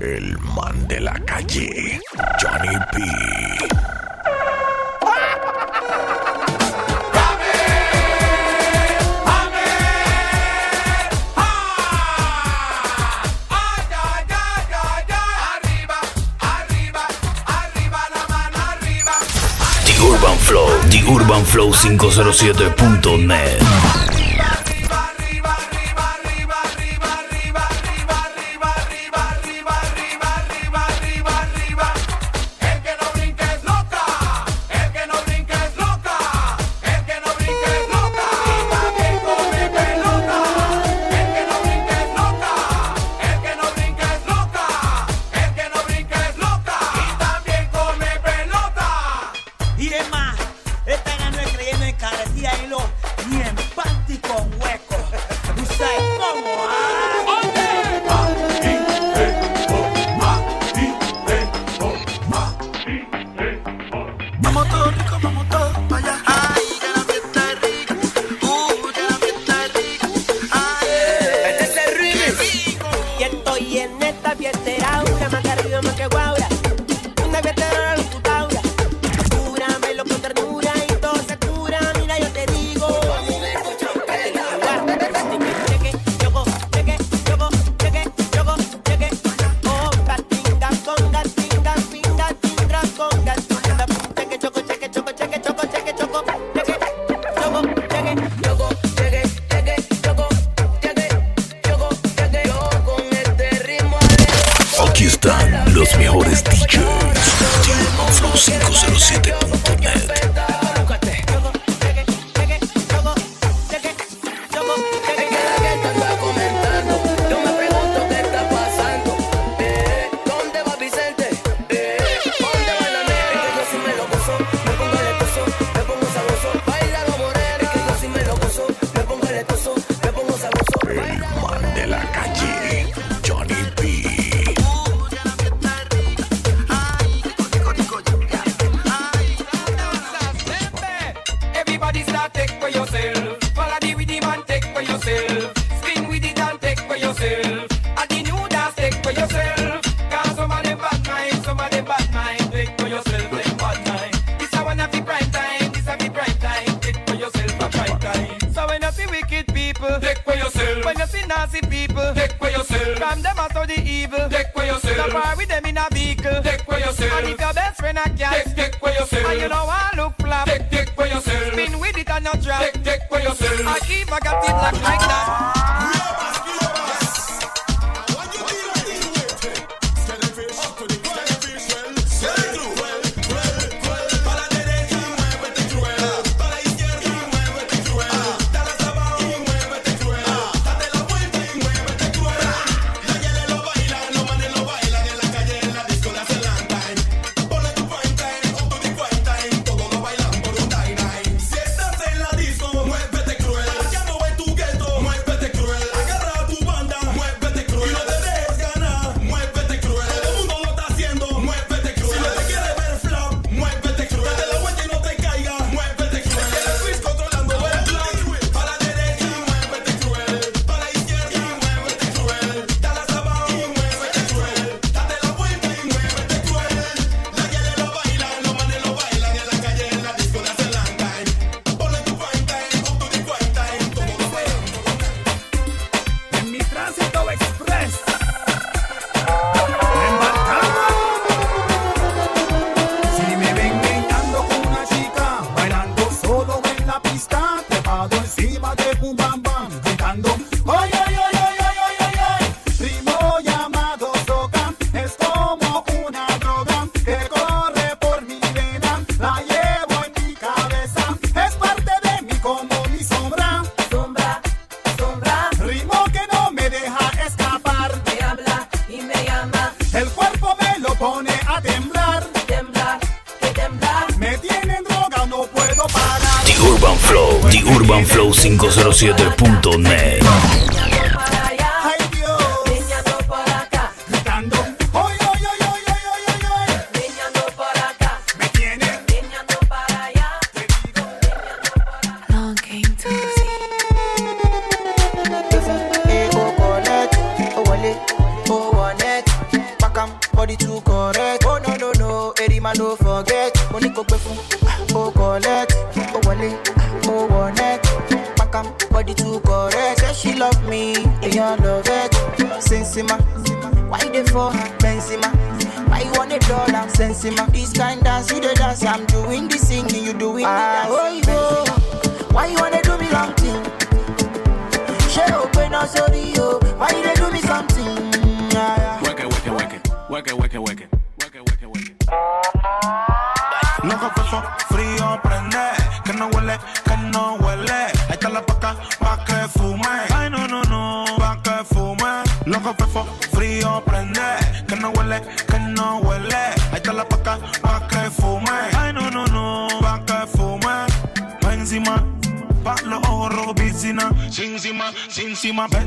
El man de la calle, Johnny P. The Urban Flow, The Urban Flow 507.net.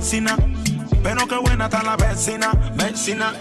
benzina. Pero qué buena está la vecina, vecina.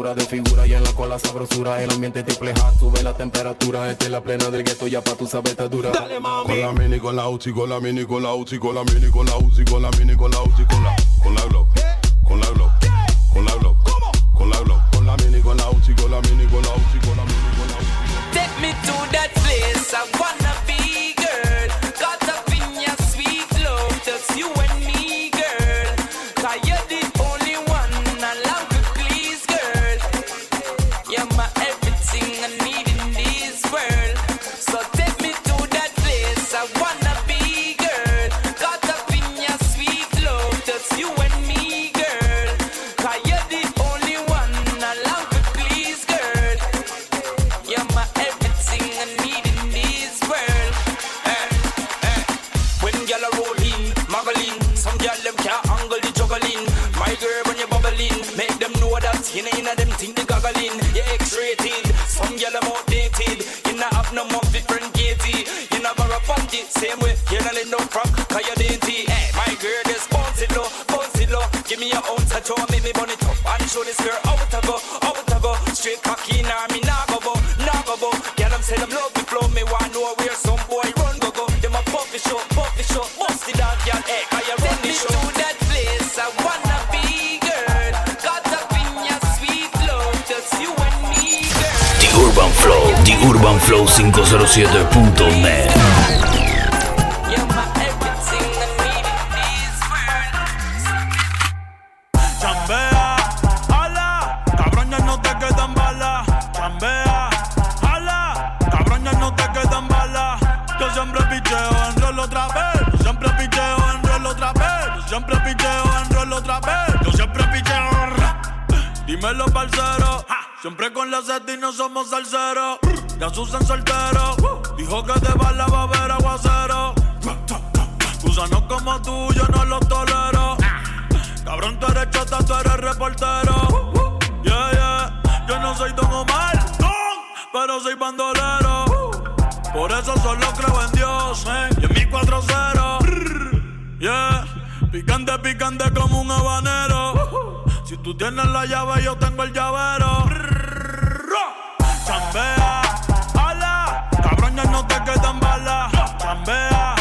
de figura y en la cola sabrosura El ambiente triple hat, sube la temperatura Esta es la plena del gueto, ya pa' tu sabes. Con la mini, con la Uzi, con la mini, con la Uzi Con la mini, con la Uzi, con la mini, con la Uzi Con la, con la con la Glock, con la Glock 107.net. Chambea, ala, cabrón, ya no te quedan balas. Chambea, ala, cabrón, ya no te quedan balas. Yo siempre picheo en otra vez. Siempre picheo en otra vez. Siempre picheo en otra vez. Yo siempre picheo. Dímelo, parcero. Siempre con la set y no somos salseros. Ya Susan soltero. Dijo que te va la babera aguacero. Gusanos como tú, yo no los tolero. Cabrón, tú eres chota, tú eres reportero. Yeah, yeah. Yo no soy Don Omar, pero soy bandolero. Por eso solo creo en Dios, eh. Y en mi 4-0. Yeah. Picante, picante como un habanero. Si tú tienes la llave, yo tengo el llavero. Chambea no te quedan balas. Chambea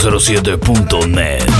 507.net.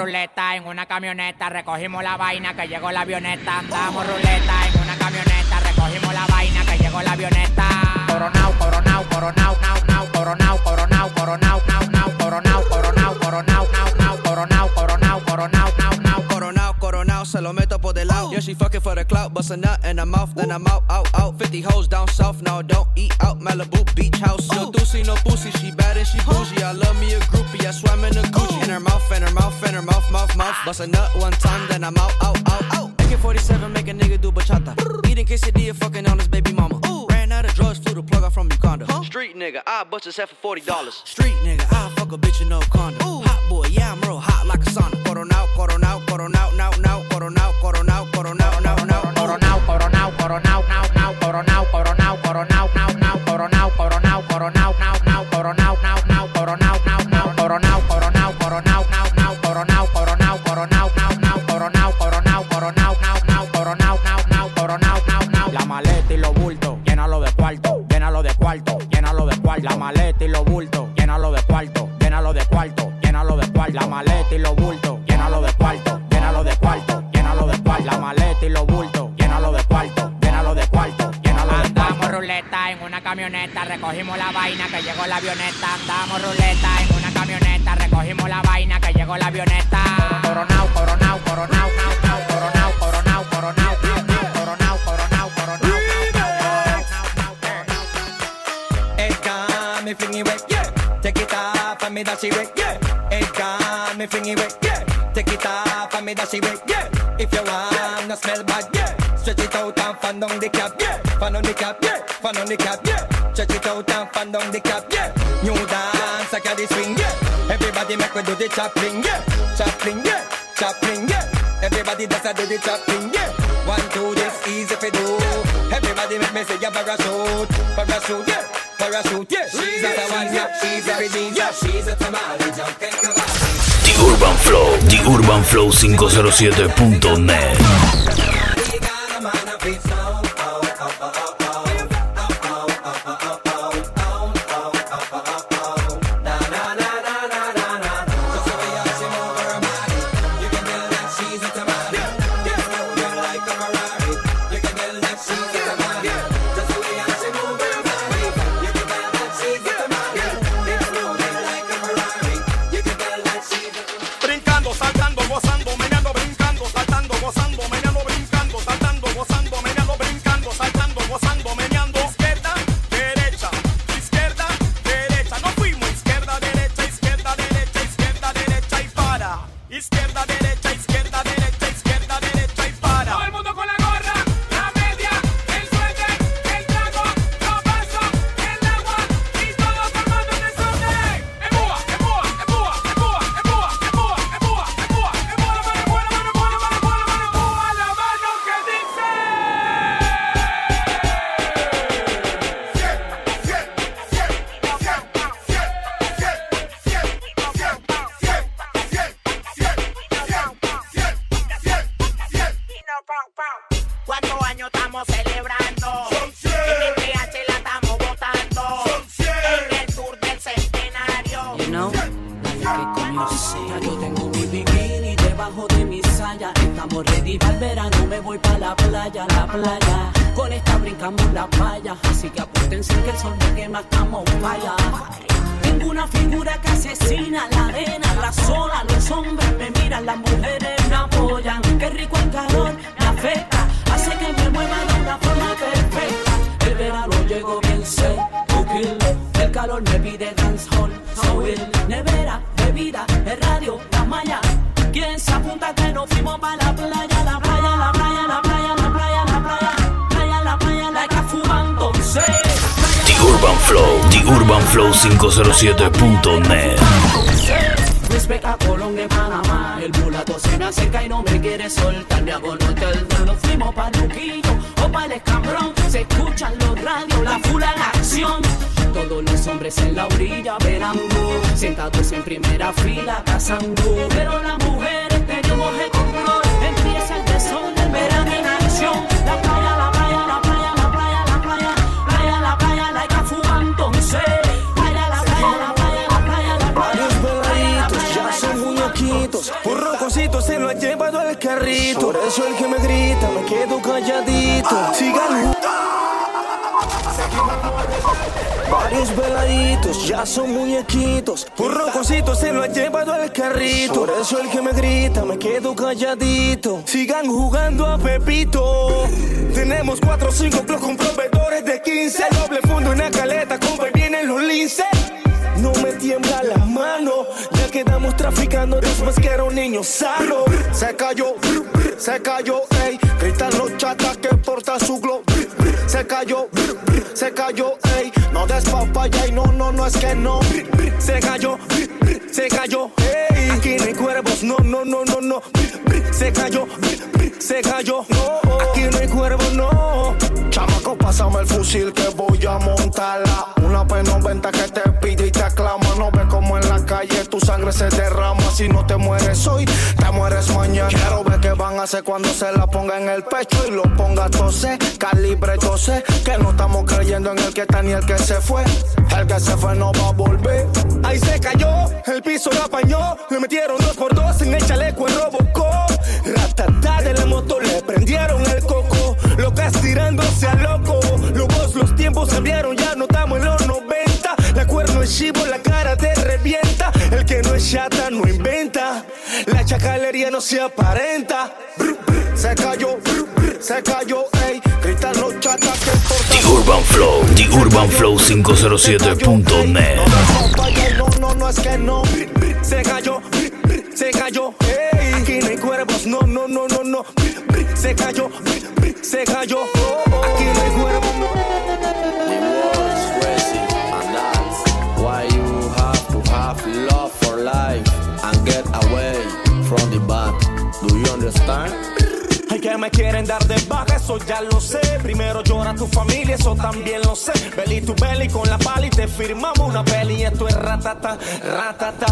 ruleta en una camioneta, recogimos la vaina que llegó la avioneta. Andamos ruleta en una camioneta, recogimos la vaina que llegó la avioneta. Coronao, coronao, coronao, nao, nao, coronao, coronao, coronao, nao, nao, coronao, coronao, coronao, nao, nao, coronao, coronao, coronao, se lo meto por lado. Yeah, she fucking for the clout, bust a nut in her mouth, then I'm out, out, out. 50 hoes down south, now don't eat out. Malibu beach house, no doozy, no pussy. She bad and she bougie. I love me a groupie, I swam in a Gucci. In her mouth, in her mouth, in her mouth, mouth, mouth. Bust a nut one time, then I'm out, out, out, out. AK-47 make a nigga do bachata. Eating quesadilla, fucking on his baby mama. Yours flew the plug out from Uganda. Huh? Street nigga, I bust his head for forty dollars. Street nigga, I fuck a bitch in no condom. Ooh. Hot boy, yeah I'm real hot like a sauna. Coron now, coron out, now, now, coron out, coron now, now, coron out, coron now, now, coron out, coron now, now, coron. Does a the yeah. One, two, this easy for do. Everybody make me say, yeah, parachute, parachute, yeah. Parachute, yeah. She's a one, yeah. She's a redeem, yeah. She's a tamale, jumping The Urban Flow, The Urban Flow 507.net. hago hotel, nos fuimos para Luquillo o para el escambrón. Se escuchan los radios, la fula en acción. Todos los hombres en la orilla verando, sentados en primera fila cazando. Pero las mujeres tenemos el control. Empieza el desorden, verano en acción. La playa, Por rocositos se lo ha llevado al carrito. Por eso el que me grita me quedo calladito. Sigan Varios veladitos, ya son muñequitos. Por rocositos se lo ha llevado al carrito. Por eso el que me grita me quedo calladito. Sigan jugando a Pepito. Tenemos 4 o 5 clubs con proveedores de 15. Doble fondo en la caleta, compa, y vienen los linces. No me tiembla la mano, quedamos traficando después que era un niño sano. Se cayó, se cayó, ey. Gritan los chatas que porta su glow. Se cayó, se cayó, ey. No des papaya y no, no, no es que no. Se cayó, se cayó, ey. Aquí no hay cuervos, no, no, no, no, no. Se cayó, se cayó, no. Aquí no hay cuervos, no. Chamaco, pásame el fusil que voy a montarla. Una P90 que te pide y te aclama. Tu sangre se derrama. Si no te mueres hoy, te mueres mañana. Quiero ver qué van a hacer cuando se la ponga en el pecho y lo ponga a toser. Calibre 12, que no estamos creyendo en el que está ni el que se fue. El que se fue no va a volver. Ahí se cayó, el piso lo apañó. Le metieron dos por dos en el chaleco en Robocop. Ratatá de la moto le prendieron el coco. Locas tirándose a loco. Los tiempos cambiaron, ya no estamos en los 90. La cuerno es chivo, la cara te revienta. Que no chata inventa. La chacalería no se aparenta. Se cayó, se cayó, ey. Gritan los chatas que porta The Urban Flow, The Urban Flow 507.net. No, no, no es que no. Se cayó, se cayó, ey. Aquí no hay cuervos, no, no, no, no, no. Se cayó, se cayó, aquí Hay que me quieren dar de baja, eso ya lo sé. Primero llora tu familia, eso también lo sé. Belly to belly con la pali, te firmamos una peli. Esto es ratata, ratata.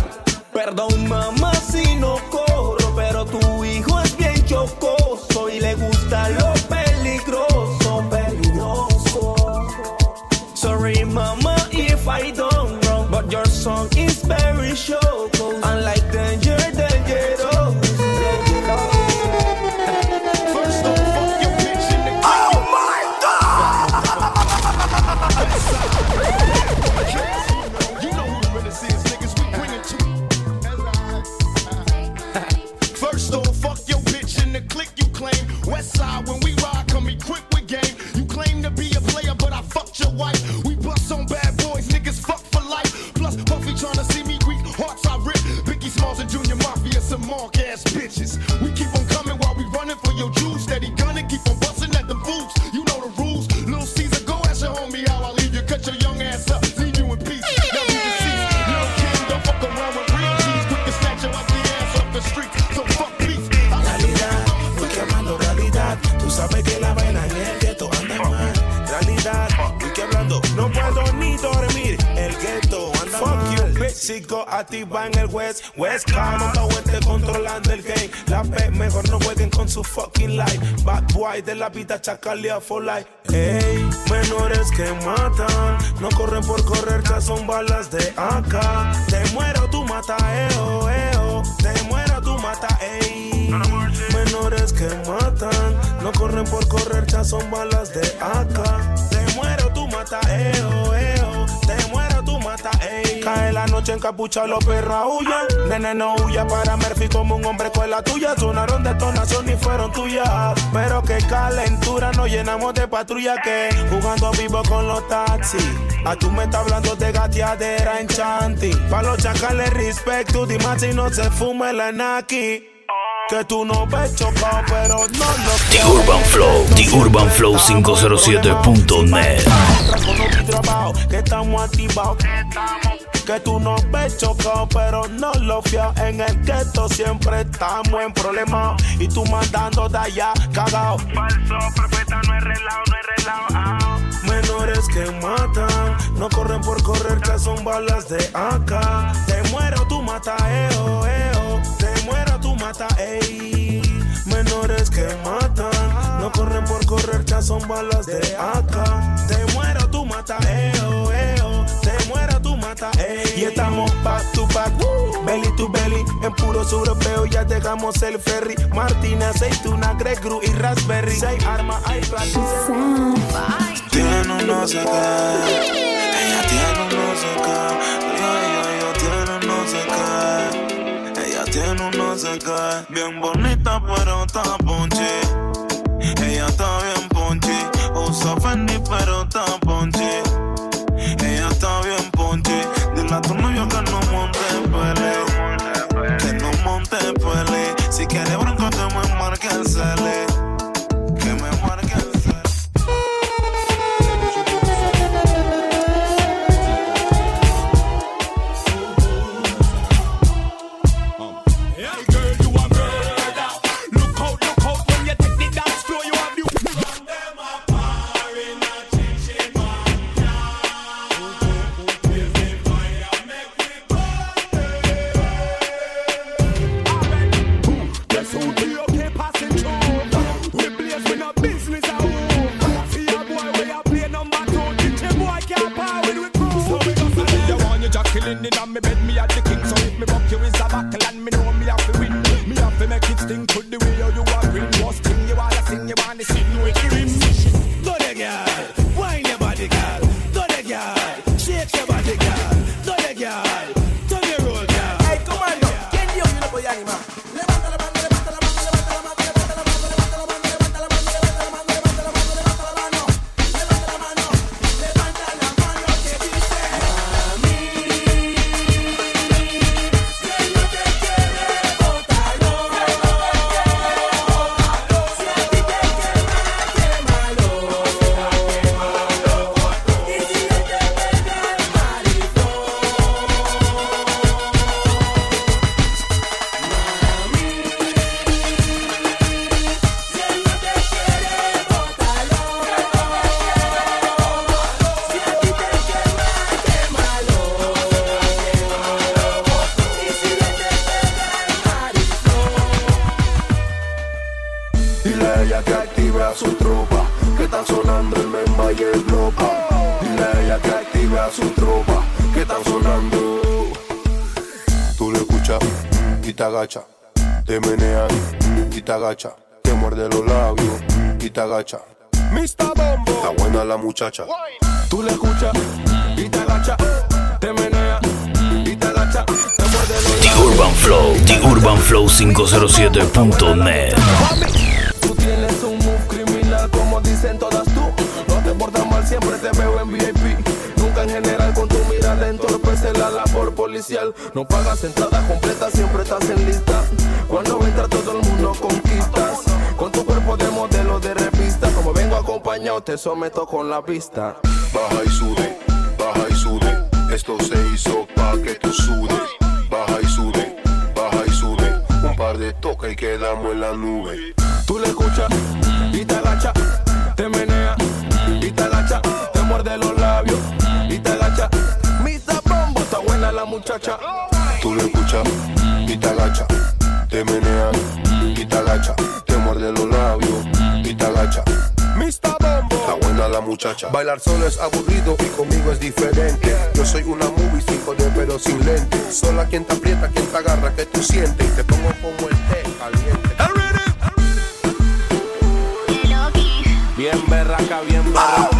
Perdón, mamá, si no corro, pero tu hijo es bien chocoso y le gusta lo peligroso, peligroso. Sorry, mama, if I don't wrong, but your song is very choco. Sigo activa en el West. West monta Oeste controlando el game. La P mejor no jueguen con su fucking life. Bad boy de la vida chacalea for life. Ey, menores que matan. No corren por correr, ya son balas de acá. Te muero, tú mata, eo, eo. Te muero, tú mata, ey. Menores que matan. No corren por correr, ya son balas de acá. Te muero, tú mata, eo, eo. Te muero, ey. Cae la noche en capucha, los perros huyan. Nene, no huya para Murphy como un hombre con la tuya. Sonaron detonación y fueron tuyas. Pero qué calentura, nos llenamos de patrulla que jugando vivo con los taxis. A tú me estás hablando de gateadera en chanti. Pa' los chacales, respect, tú dime si no se fume la naki. Que tú no ves chocado, pero no lo The Urban Flow, The Urban Flow 507.net. trabajo, que estamos activados. Que tú no ves chocado, pero no lo fío. En el gueto siempre estamos en problemas. Y tú mandando de allá, cagao. Falso, profeta, no es relajo, no es relajo. Menores que matan, no corren por correr, que son balas de acá. Te muero, tú mata, eo, eo. Menores que matan, no corren por correr, ya son balas de acá. Te muero, tú mata, eo, eo. Te muero, tú mata, ey. Y estamos back to back, belly to belly. En puros europeos ya dejamos el ferry. Martina, aceituna, Gregru y raspberry. Seis armas, hay Tiene un no sé qué. Ella tiene un no sé. se cae. Bien bonita, pero está ponchi. Ella está bien ponchi. Usa Fendi, pero está muchacha. Tú le escuchas y te agacha, te menea y te agacha. The Urban Flow, The Urban Flow 507.net. Tú tienes un move criminal como dicen todas tú. No te portas mal, siempre te veo en VIP. Nunca en general con tu mirada entorpece la labor policial. No pagas entrada completa, siempre estás en lista. Cuando entra todo el mundo con te someto con la vista. Baja y sube, baja y sube. Esto se hizo pa' que tú sudes. Baja y sube, baja y sube. Un par de toques y quedamos en la nube. Tú le escuchas y te agachas, te menea y te agacha, te muerde los labios y te agacha. Mi bombo está buena la muchacha. Tú le escuchas y te agachas Bailar solo es aburrido y conmigo es diferente. Yo soy una movie sin poder pero sin lente. Sola quien te aprieta, quien te agarra, que tú sientes. Y te pongo como el té caliente. Bien berraca, bien berraca.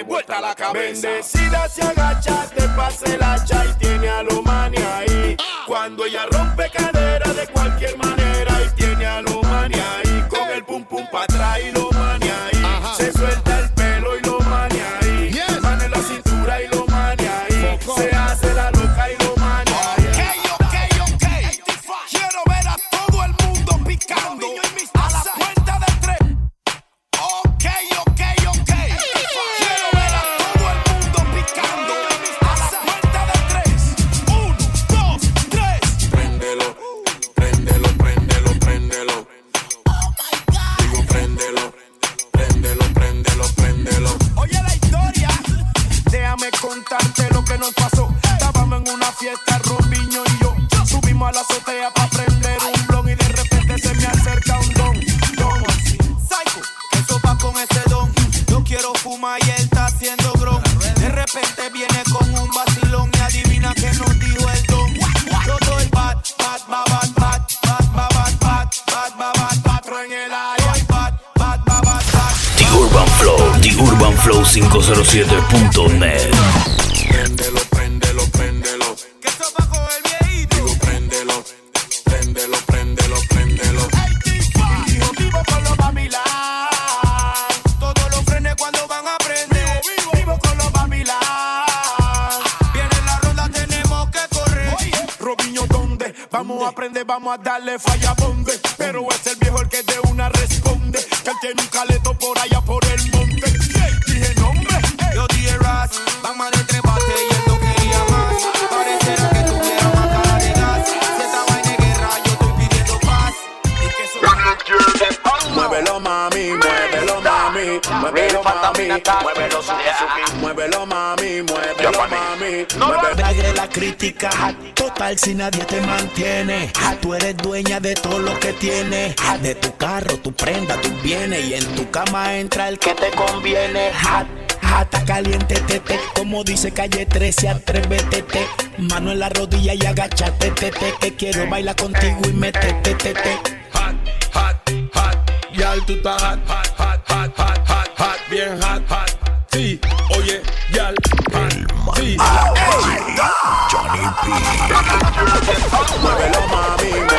Dale vuelta la cabeza. Bendecida se agacha, te pase el hacha y tiene a lo ahí. Cuando ella rompe cadera de cualquier manera y tiene a lo ahí. Te conviene. Jata caliente, tete, como dice calle 13, atrévete, te. Mano en la rodilla y agachate, tete, que quiero bailar contigo y metete, tete. Hot, hot, hot. Yal, tú estás hot, hot, hot, hot, hot, hot, hot, bien hot, hot. Sí, oye, yal, hot, sí. Johnny mami, muévelo mami,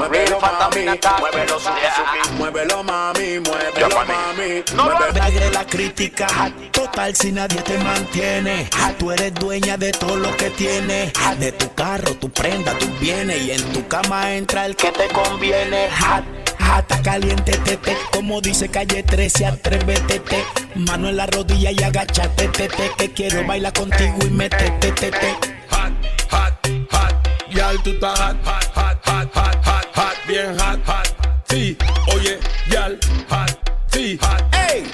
muévelo mami, muévelo Suzuki, muévelo mami, muévelo mami, muévelo Pegue la crítica, total si nadie te mantiene. Tú eres dueña de todo lo que tienes. De tu carro, tu prenda, tus bienes. Y en tu cama entra el que te conviene. Jata caliente, tete, como dice calle 13, atrévete, te. Mano en la rodilla y agachate, tete, que quiero bailar contigo y metete, tete. Hot, hot, hot. Yal, tú estás hot, hot, hot, hot, bien hot, hot. Sí, oye, yal, hot, sí, hot. Ey,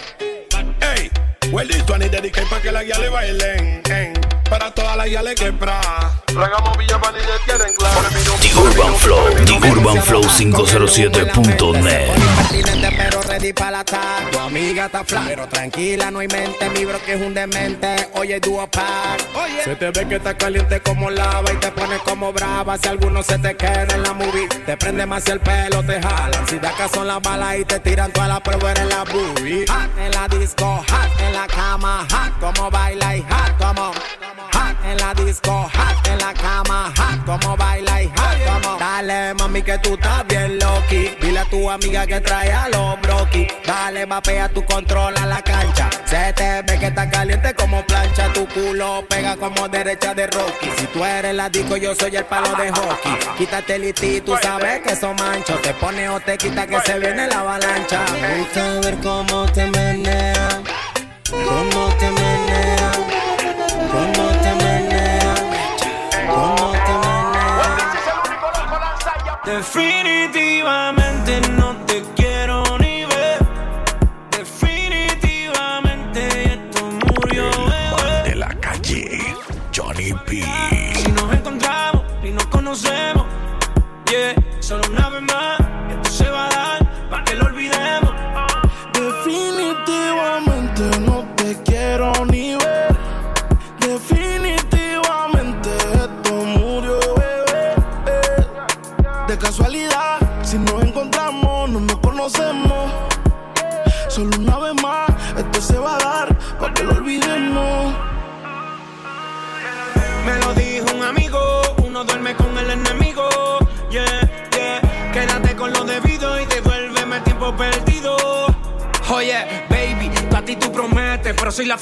ey. Well, this one is dedicated para que la guía le bailen. en. Para todas las guiales que bra. Tragamos Villa quieren claro. The Urban Flow, The Urban Flow 507.net. Pertinente pero ready para la Tu amiga está flat pero tranquila no hay mente Mi bro que es un demente Oye dúo pack Oye Se te ve que está caliente como lava Y te pone como brava Si alguno se te queda en la movie Te prende más el pelo te jalan Si de acá son las balas y te tiran toda la prueba en la boobie Hot en la disco Hot en la cama Hot como baila y hot como Hot en la disco Hot en la cama Hot como baila y hot como Dale mami que tú estás bien loqui. Dile a tu amiga que trae a los broki Dale vapea tu controla la cancha. Se te ve que está caliente como plancha. Tu culo pega como derecha de Rocky. Si tú eres la disco yo soy el palo de hockey. Quítate el iti, tú sabes que son manchos. Te pone o te quita que se viene la avalancha. Me gusta ver cómo te Definitivamente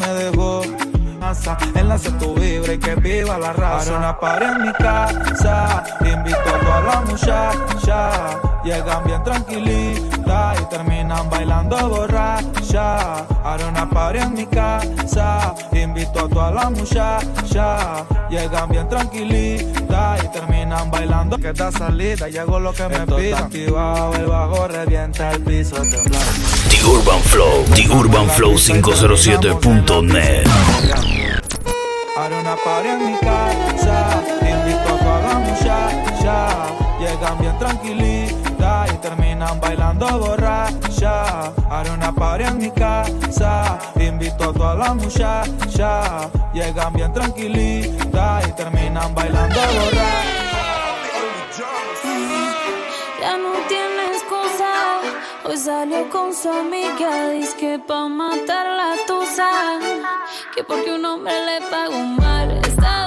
me dejó enlace tu vibra y que viva la raza. Haré una party en mi casa, invito a toda la muchacha. Llegan bien y terminan bailando borracha. Haré una party en mi casa, invito a toda la muchacha. Llegan bien tranquilitas y terminan bailando. Que esta salida llegó lo que me pida. activado, el bajo revienta el piso temblando. The Urban Flow, The Urban Flow 507.net. Haré una party en mi casa, invito a toda la muchacha. Llegan bien tranquilitas terminan bailando borracha. Haré una party en mi casa, invito a toda la muchacha. Llegan bien tranquilitas y terminan bailando borracha. Ya no tiene excusa. Hoy salió con su amiga. Dice que pa' matar la tusa. Que porque un hombre le pagó mal. Está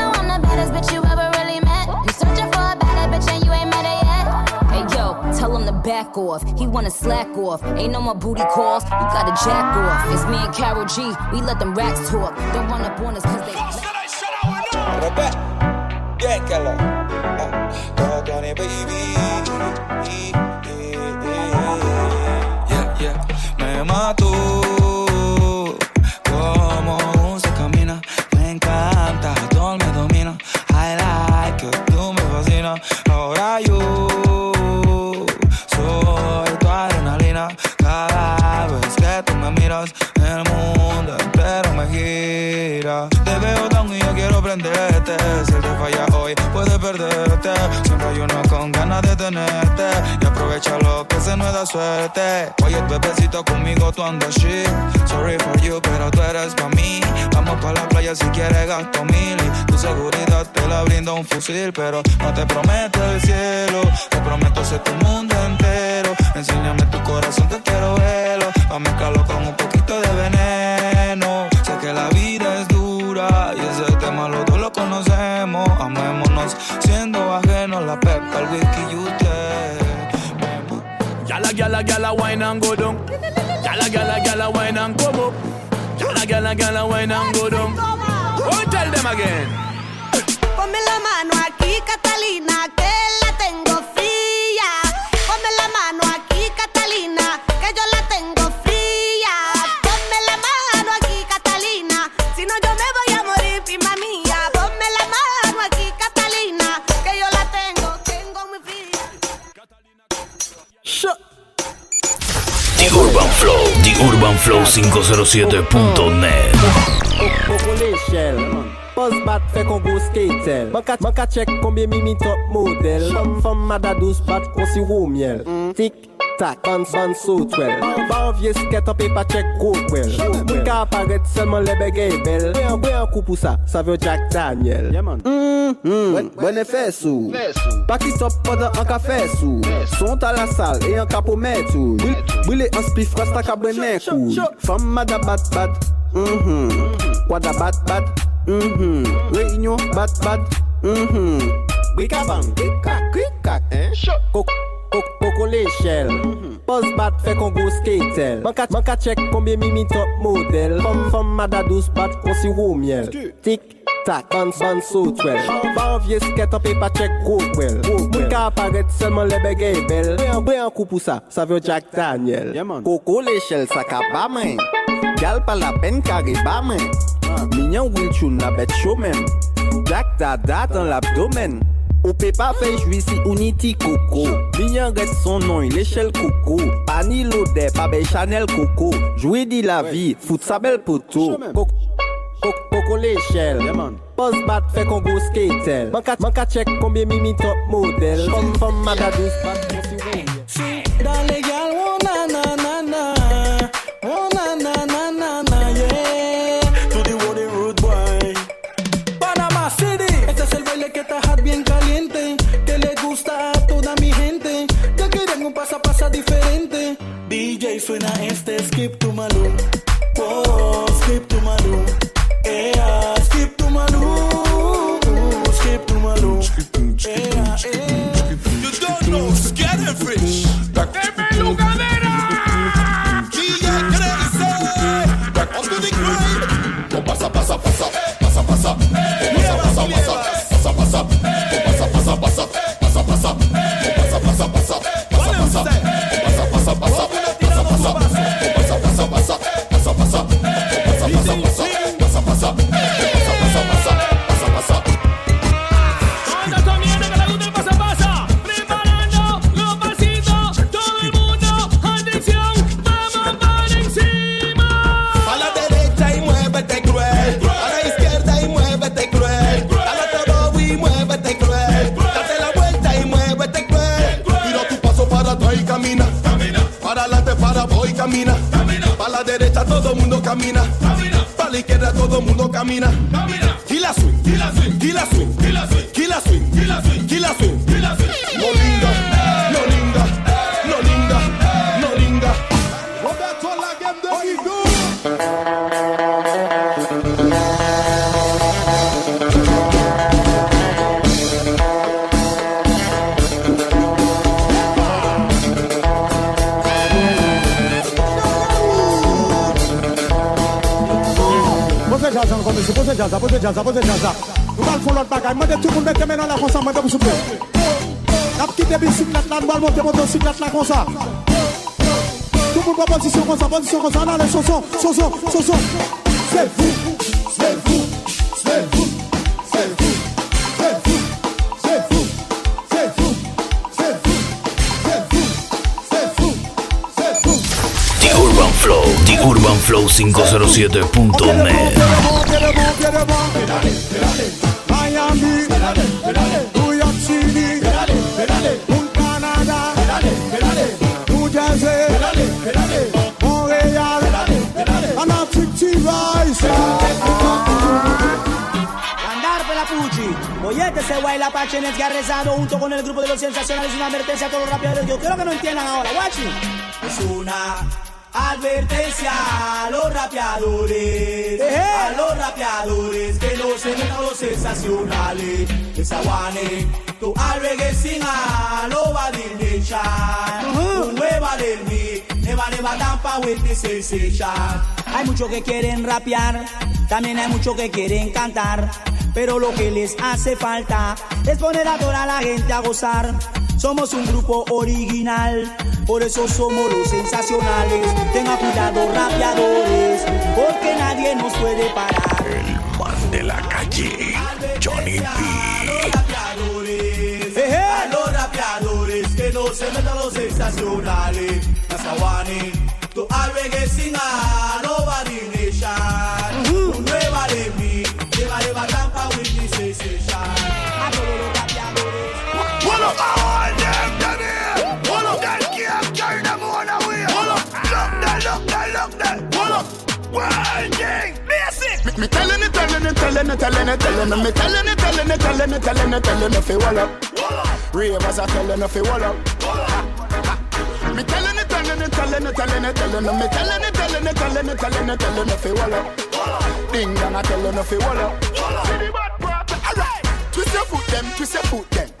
back off. He wanna slack off. Ain't no more booty calls. You gotta jack off. It's me and Carol G. We let them racks talk. Don't run up on us cause they. Bien, Carla. Todo Tony, baby. Suerte. Oye, bebecito, conmigo tú andas shit. Sorry for you, pero tú eres pa' mí. Vamos pa' la playa si quieres gasto mil. Y tu seguridad te la brinda un fusil. Pero no te prometo el cielo. Te prometo ser tu mundo entero. Enséñame tu corazón, que quiero verlo. Pa' mezclarlo con un poquito de veneno. Sé que la vida es dura y ese tema los dos lo conocemos. Amémonos siendo ajenos la pepa, el whisky y usted. gala gala wine and go down. Gala gala gala wine and come up. Gala gala gala wine and go down. Go tell them again. Pamela Manuel, Catalina. 507.net. Buzz bat fe kon go skater. Man ka chek konbyen mi mi top model. Fom fom mada dos bat kon si wou miel. Tik tak, ban ban sot wel Ban vie sket an pe pa chek kote wel Mwen ka aparet selman lebe gey bel. Mwen an kou pou sa, sa vyo Jack Daniel. Mwen e fè sou Paki top podan an ka fè sou Sont a la sal e an ka pou mè tou Bwile an spi fras ta ka brenen kou Fam mada bat bat. Mm-hmm. Wada bat bat. Mm-hmm. Reunion bat bat. Mm-hmm. Brika bang, brika, krika eh? Koko Poko le chel Poz mhm. bat fe kon go skatel Man ka chek konbyen mi mi top model. Fom fom madadous bat kon si wou miel Tik tak, ban ban sou twel. Ah. Ban vie sket an pe pa chek go kwel. Moun ka aparet selman lebe gey e bel. Bre an kou pou sa, sa vyo Jack Daniel. Koko le chel sa ka ba men. Gal pa la pen kare ba men. Ah. Minyan wil choun la bet show men Jack da da dan l'abdomen. Ou pe pa fe jwisi ou niti koko. Li yon ret son non il echel koko. Pa ni lode, pa be chanel koko. Jwe di la vi, fout sa bel poto. Koko le echel Poz bat fe kongo skatel Man ka chek konbyen mimi top model. Fom fom magadous bat monsi wou jazz. Nous allons faire bagaille. Moi, tout le monde mette maintenant là comme ça, vous. La nous allons. Tout le monde en position comme ça, position comme ça. C'est vous, UrbanFlow507.net. Oyete, este se guay la Pachenes que ha rezado junto con el grupo de los sensacionales. Una advertencia a todos los rapeadores. Yo quiero que no entiendan ahora. Watching. Es una advertencia a los rapeadores. A los rapeadores que no se metan a los sensacionales. Desaguane. Tu alregue sin a lo va de Un nueva del mi. Neva, neva, tampa, with the sensation. Hay muchos que quieren rapear, también hay muchos que quieren cantar, pero lo que les hace falta es poner a toda la gente a gozar. Somos un grupo original, por eso somos los sensacionales. Tenga cuidado, rapeadores, porque nadie nos puede parar. El man de la calle, Johnny B. A los rapeadores, que no se metan los sensacionales. Nazawani, tu albergue sin a nobody nation. Un nueva de mí, lleva, lleva, tampa with me, sensation. A los rapeadores. Bueno, Virgin Basic Me telling it, telling it, telling it, telling it, telling it Me telling it, telling it, telling it, telling it, telling it Fi wall up Ravers are telling it, fi wall up Me telling it, telling it, telling it, telling it, telling it Me telling it, telling it, telling it, telling it, telling it Fi wall up Ding dong, I telling it, fi wall up alright Twist your foot, them, twist your foot, them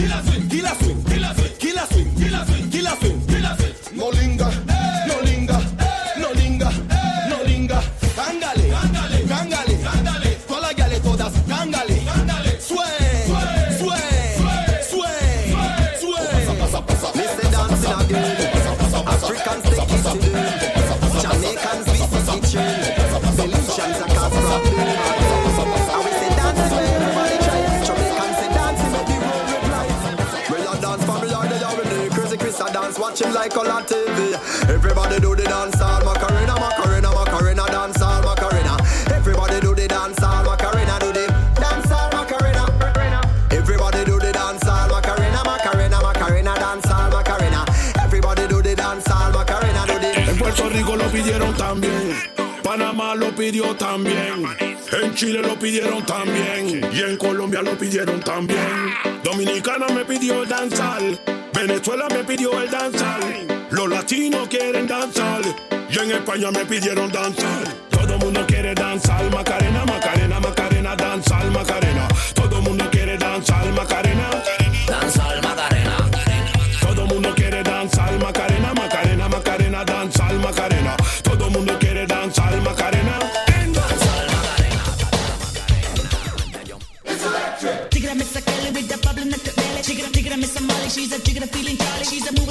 He la swing, he la swing. lo pidió también. En Chile lo pidieron también. Y en Colombia lo pidieron también. Dominicana me pidió el danzar. Venezuela me pidió el danzar. Los latinos quieren danzar. Y en España me pidieron danzar. Todo el mundo quiere danzar. Macarena, Macarena, Macarena, danzar, Macarena. Todo el mundo quiere danzar. Macarena. she's a movie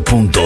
Pod.it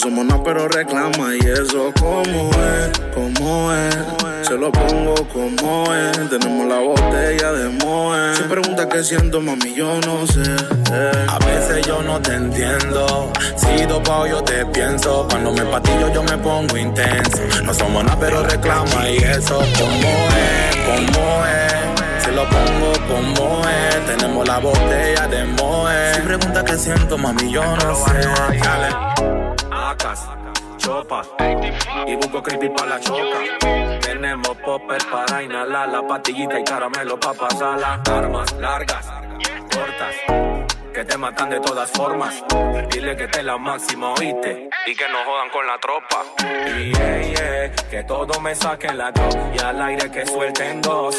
somos nada, pero reclama y eso. ¿Cómo es? ¿Cómo es? Se lo pongo como es. Tenemos la botella de Moe. Si pregunta qué siento, mami, yo no sé. Eh. A veces yo no te entiendo. Si dopao yo te pienso. Cuando me patillo yo me pongo intenso. No somos nada, pero reclama y eso. ¿Cómo es? ¿Cómo es? Se lo pongo como es. Tenemos la botella de Moe. Si pregunta qué siento, mami, yo no sé. Acas, chopas y busco creepy para la choca. Tenemos popper para inhalar la pastillita y caramelo para pasarla. Armas largas, cortas, que te matan de todas formas. Dile que te la máxima, oíste, y que no jodan con la tropa. Y yeah, yeah, que todo me saquen la dos y al aire que suelten dos,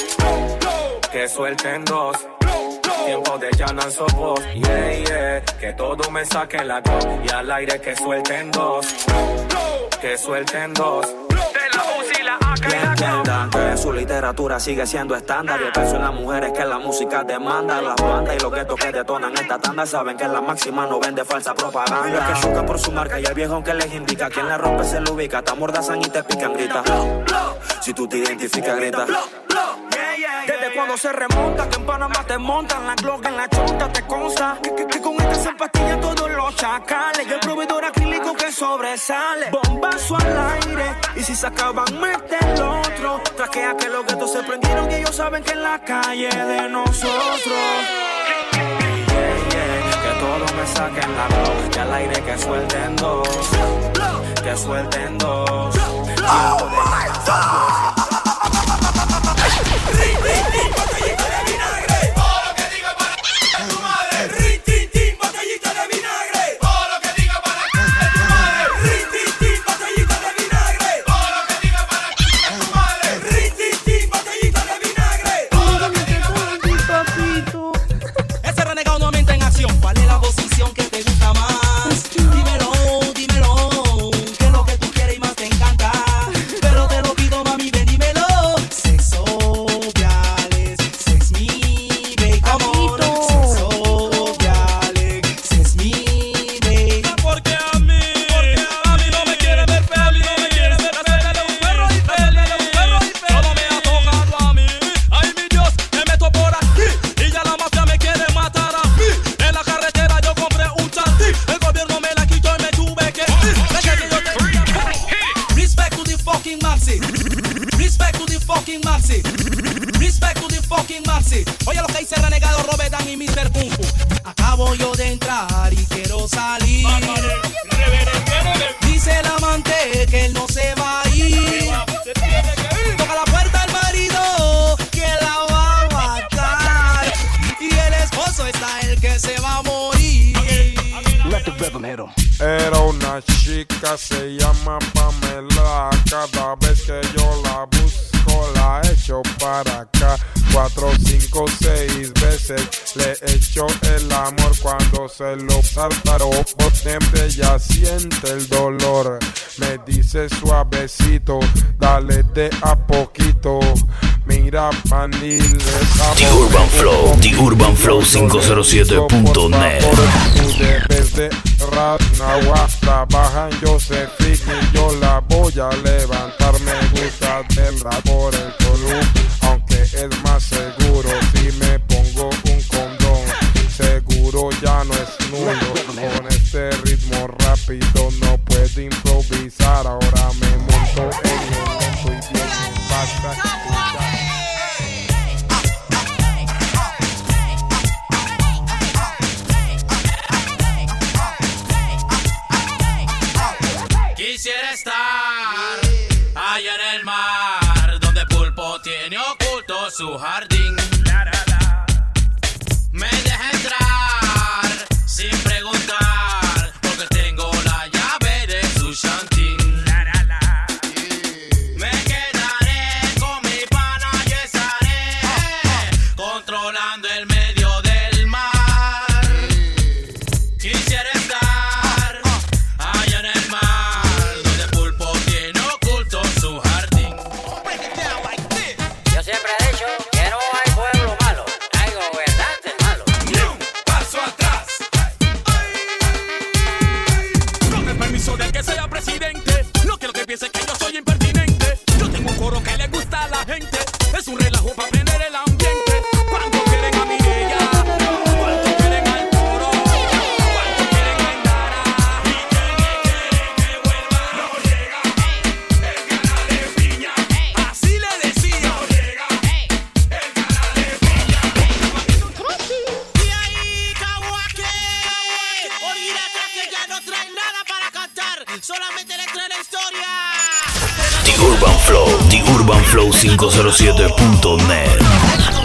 que suelten dos. Tiempo de llanan sopos, yeah, yeah. Que todo me saquen la dos y al aire que suelten dos, que suelten dos. Que entiendan que su literatura sigue siendo estándar. Yo pienso en las mujeres que la música demanda. Las bandas y los guetos que detonan esta tanda saben que la máxima no vende falsa propaganda. Que chocan por su marca y el viejo que les indica. Quien le rompe se lo ubica. Te amordazan y te pican, grita. Si tú te identificas, grita. Cuando se remonta, que en Panamá te montan la Glock en la chonta, te consta que, que- que con esta se empastillan todos los chacales. Y el proveedor acrílico que sobresale, bombazo al aire. Y si se acaban, mete el otro. Traquea que los guetos se prendieron y ellos saben que en la calle de nosotros. Que todo me saquen la voz y al aire que suelten dos, que suelten dos. Tiempo 507.net. 507.net.